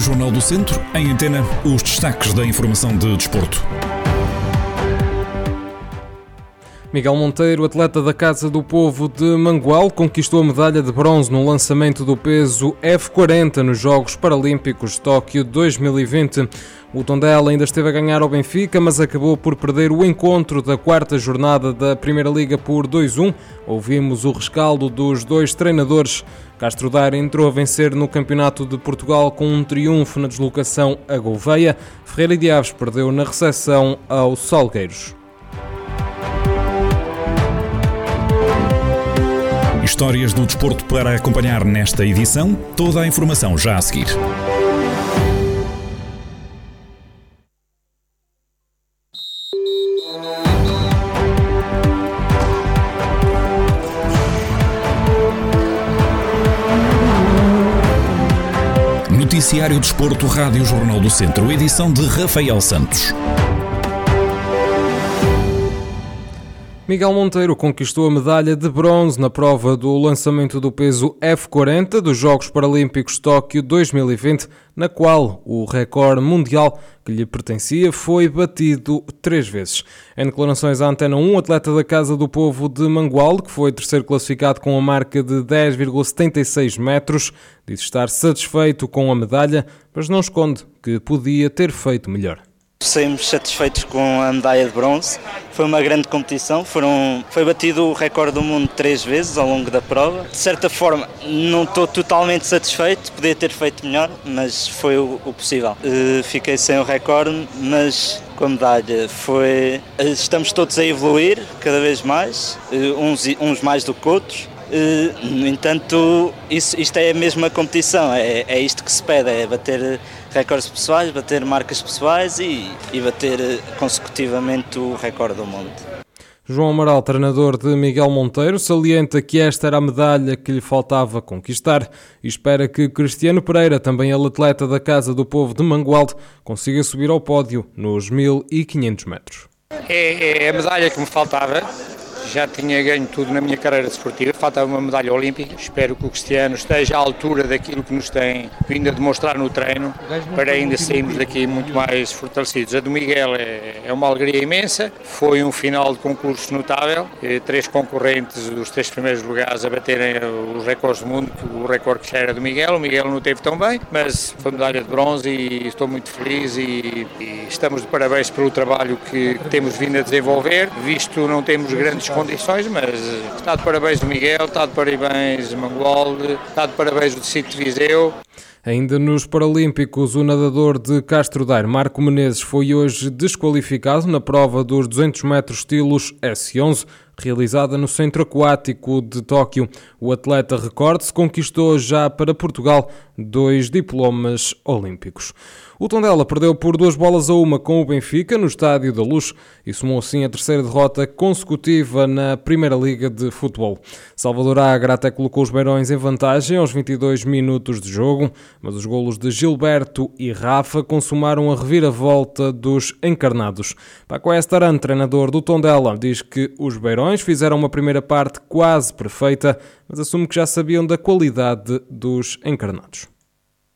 Jornal do Centro, em antena, os destaques da informação de desporto. Miguel Monteiro, atleta da Casa do Povo de Mangual, conquistou a medalha de bronze no lançamento do peso F40 nos Jogos Paralímpicos de Tóquio 2020. O Tondela ainda esteve a ganhar ao Benfica, mas acabou por perder o encontro da quarta jornada da Primeira Liga por 2-1. Ouvimos o rescaldo dos dois treinadores. Castro Daire entrou a vencer no Campeonato de Portugal com um triunfo na deslocação a Gouveia. Ferreira de Aves perdeu na recepção ao Salgueiros. Histórias do desporto para acompanhar nesta edição. Toda a informação já a seguir. Noticiário Desporto, Rádio Jornal do Centro, edição de Rafael Santos. Miguel Monteiro conquistou a medalha de bronze na prova do lançamento do peso F40 dos Jogos Paralímpicos Tóquio 2020, na qual o recorde mundial que lhe pertencia foi batido três vezes. Em declarações à Antena 1, o atleta da Casa do Povo de Mangualde, que foi terceiro classificado com a marca de 10,76 metros, disse estar satisfeito com a medalha, mas não esconde que podia ter feito melhor. Saímos satisfeitos com a medalha de bronze. Foi uma grande competição. Foram, foi batido o recorde do mundo três vezes ao longo da prova. De certa forma, não estou totalmente satisfeito. Podia ter feito melhor, mas foi o, o possível. Uh, fiquei sem o recorde, mas com a medalha foi. Estamos todos a evoluir cada vez mais, uh, uns, uns mais do que outros. Uh, no entanto, isso, isto é a mesma competição, é, é isto que se pede, é bater recordes pessoais, bater marcas pessoais e, e bater eh, consecutivamente o recorde do mundo. João Amaral, treinador de Miguel Monteiro, salienta que esta era a medalha que lhe faltava conquistar e espera que Cristiano Pereira, também ele atleta da Casa do Povo de Mangualde, consiga subir ao pódio nos 1500 metros. É, é a medalha que me faltava, já tinha ganho tudo na minha carreira desportiva, falta uma medalha olímpica. Espero que o Cristiano esteja à altura daquilo que nos tem vindo a demonstrar no treino, para ainda sairmos daqui muito mais fortalecidos. A do Miguel é, é uma alegria imensa, foi um final de concurso notável, eh, três concorrentes dos três primeiros lugares a baterem os recordes do mundo, o recorde que já era do Miguel, o Miguel não teve tão bem, mas foi medalha de bronze e estou muito feliz e, e estamos de parabéns pelo trabalho que temos vindo a desenvolver, visto não temos grandes condições, mas está de parabéns o Miguel, está de parabéns o Mangualde, está de parabéns o Distrito de Viseu. Ainda nos Paralímpicos, o nadador de Castro Daire, Marco Menezes, foi hoje desqualificado na prova dos 200 metros estilos S11, realizada no Centro Aquático de Tóquio. O atleta recorde-se conquistou já para Portugal dois diplomas olímpicos. O Tondela perdeu por duas bolas a uma com o Benfica no Estádio da Luz e somou assim a terceira derrota consecutiva na Primeira Liga de Futebol. Salvador Agra até colocou os Beirões em vantagem aos 22 minutos de jogo, mas os golos de Gilberto e Rafa consumaram a reviravolta dos encarnados. Paco Estaran, treinador do Tondela, diz que os Beirões fizeram uma primeira parte quase perfeita, mas assume que já sabiam da qualidade dos encarnados.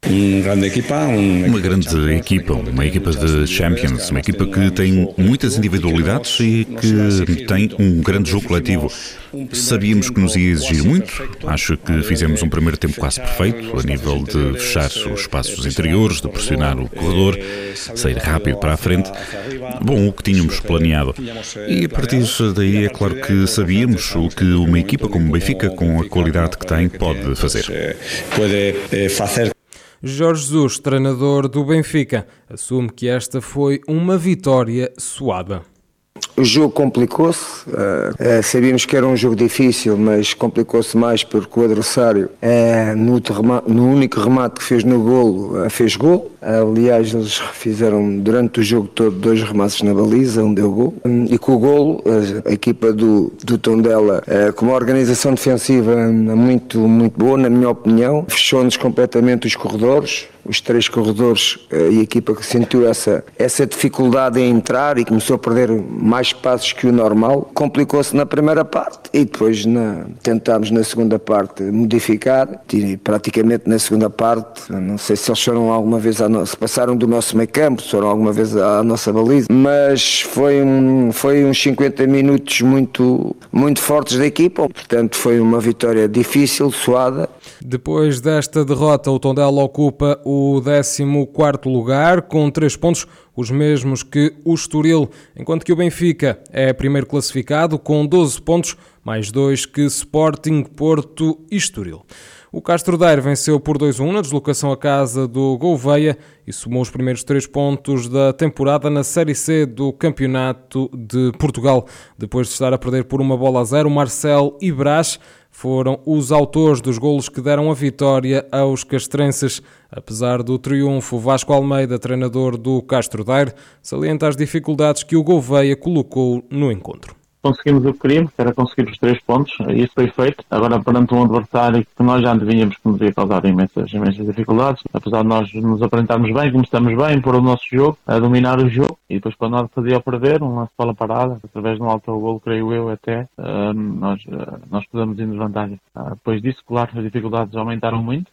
Uma grande equipa, uma equipa de Champions, uma equipa que tem muitas individualidades e que tem um grande jogo coletivo. Sabíamos que nos ia exigir muito, acho que fizemos um primeiro tempo quase perfeito, a nível de fechar os espaços interiores, de pressionar o corredor, sair rápido para a frente. Bom, o que tínhamos planeado. E a partir daí é claro que sabíamos o que uma equipa como o Benfica, com a qualidade que tem, pode fazer. Jorge Jesus, treinador do Benfica, assume que esta foi uma vitória suada. O jogo complicou-se, uh, sabíamos que era um jogo difícil, mas complicou-se mais porque o adversário, uh, no, no, único remate que fez no golo, fez golo Aliás, eles fizeram durante o jogo todo dois remassos na baliza, um deu gol. E com o golo, a equipa do, do Tondela, eh, com uma organização defensiva muito, muito boa, na minha opinião, fechou-nos completamente os corredores, os três corredores eh, e a equipa que sentiu essa, essa dificuldade em entrar e começou a perder mais passos que o normal, complicou-se na primeira parte e depois na, tentámos na segunda parte modificar e praticamente na segunda parte, não sei se eles foram alguma vez, no, se passaram do nosso meio campo, foram alguma vez à nossa baliza, mas foi, um, foi uns 50 minutos muito, muito fortes da equipa, portanto foi uma vitória difícil, suada. Depois desta derrota, o Tondela ocupa o 14º lugar com 3 pontos, os mesmos que o Estoril, enquanto que o Benfica é primeiro classificado com 12 pontos, mais 2 que Sporting, Porto e Estoril. O Castro Daire venceu por 2-1 na deslocação à casa do Gouveia e somou os primeiros três pontos da temporada na Série C do Campeonato de Portugal. Depois de estar a perder por uma bola a zero, Marcel e Brás foram os autores dos golos que deram a vitória aos castrenses. Apesar do triunfo, Vasco Almeida, treinador do Castro Daire, salienta as dificuldades que o Gouveia colocou no encontro conseguimos o que queríamos, que era conseguir os três pontos, e isso foi feito. Agora, perante um adversário que nós já antevíamos que nos ia causar imensas, imensas dificuldades, apesar de nós nos apresentarmos bem, como estamos bem, pôr o nosso jogo, a dominar o jogo, e depois quando nós fazia perder, um lance bola parada, através de um alto gol, creio eu até, uh, nós, uh, nós podemos ir nos vantagem. Uh, depois disso, claro, as dificuldades aumentaram muito,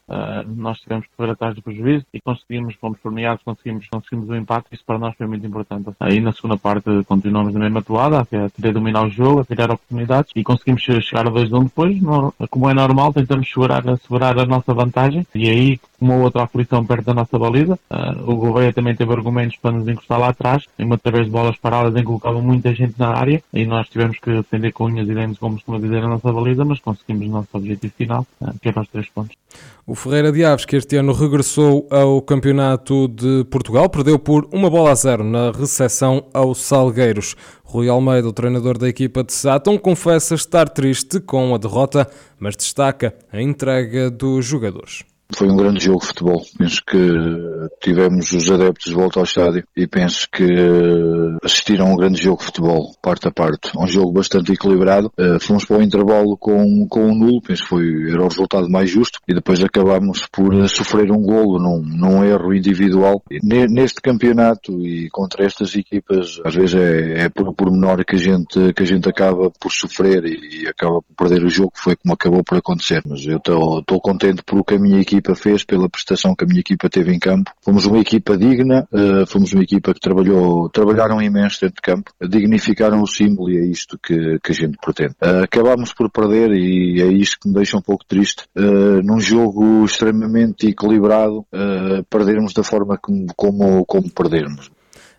nós tivemos que correr atrás do prejuízo e conseguimos, fomos premiados, conseguimos, conseguimos o empate, isso para nós foi muito importante. Aí na segunda parte continuamos na mesma toada, a querer dominar dominar o jogo, a criar oportunidades e conseguimos chegar a 2-1 depois. Como é normal, tentamos segurar, segurar a nossa vantagem e aí, uma outra aflição perto da nossa baliza, uh, o Gouveia também teve argumentos para nos encostar lá atrás, uma através de bolas paradas em que colocava muita gente na área e nós tivemos que defender com unhas e dentes, como costuma dizer, a nossa baliza, mas conseguimos o nosso objetivo final, uh, que era os três pontos. O Ferreira de Aves, que este ano regressou ao Campeonato de Portugal, perdeu por uma bola a zero na recepção aos Salgueiros. Rui Almeida, o treinador da equipa de Sátão, confessa estar triste com a derrota, mas destaca a entrega dos jogadores. Foi um grande jogo de futebol. Penso que tivemos os adeptos de volta ao estádio e penso que assistiram a um grande jogo de futebol, parte a parte. Um jogo bastante equilibrado. Eh, fomos para o intervalo com, com um nulo, penso que foi, era o resultado mais justo e depois acabámos por sofrer um golo num, num erro individual. Neste campeonato e contra estas equipas, às vezes é, é por, menor que a gente, que a gente acaba por sofrer e, e acaba por perder o jogo, foi como acabou por acontecer. Mas eu estou contente por o que a minha equipa fez, pela prestação que a minha equipa teve em campo. Fomos uma equipa digna, uh, fomos uma equipa que trabalhou, trabalharam imenso dentro de campo, dignificaram o símbolo e é isto que, que a gente pretende. Uh, acabámos por perder e é isto que me deixa um pouco triste. Uh, num jogo extremamente equilibrado, perdermos da forma como, como, como perdermos.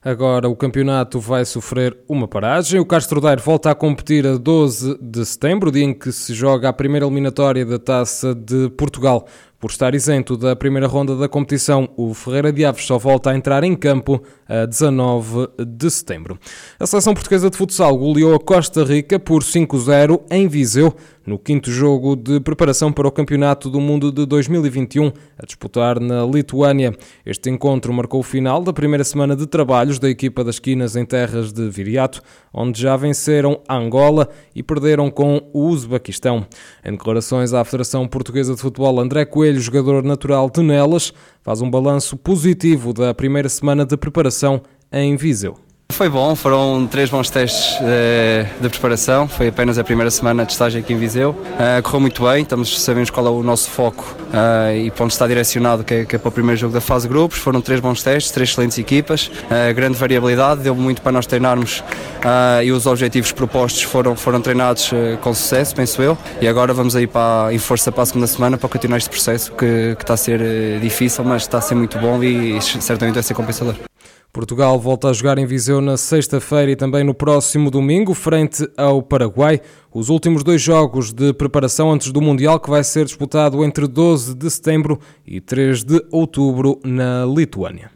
Agora o campeonato vai sofrer uma paragem. O Castro Daire volta a competir a 12 de setembro, dia em que se joga a primeira eliminatória da Taça de Portugal. Por estar isento da primeira ronda da competição, o Ferreira de Aves só volta a entrar em campo a 19 de setembro. A seleção portuguesa de futsal goleou a Costa Rica por 5-0 em Viseu, no quinto jogo de preparação para o Campeonato do Mundo de 2021, a disputar na Lituânia. Este encontro marcou o final da primeira semana de trabalhos da equipa das Quinas em terras de Viriato, onde já venceram Angola e perderam com o Uzbequistão. Em declarações à Federação Portuguesa de Futebol, André Coelho Coelho, jogador natural de Nelas, faz um balanço positivo da primeira semana de preparação em Viseu. Foi bom, foram três bons testes de, de, preparação, foi apenas a primeira semana de estágio aqui em Viseu. Uh, correu muito bem, estamos, sabemos qual é o nosso foco uh, e para onde está direcionado, que é, que é, para o primeiro jogo da fase de grupos. Foram três bons testes, três excelentes equipas, uh, grande variabilidade, deu muito para nós treinarmos e os objetivos propostos foram, foram treinados com sucesso, penso eu. E agora vamos aí para, em força para a segunda semana para continuar este processo que, que está a ser difícil, mas está a ser muito bom e certamente vai ser compensador. Portugal volta a jogar em Viseu na sexta-feira e também no próximo domingo, frente ao Paraguai. Os últimos dois jogos de preparação antes do Mundial, que vai ser disputado entre 12 de setembro e 3 de outubro na Lituânia.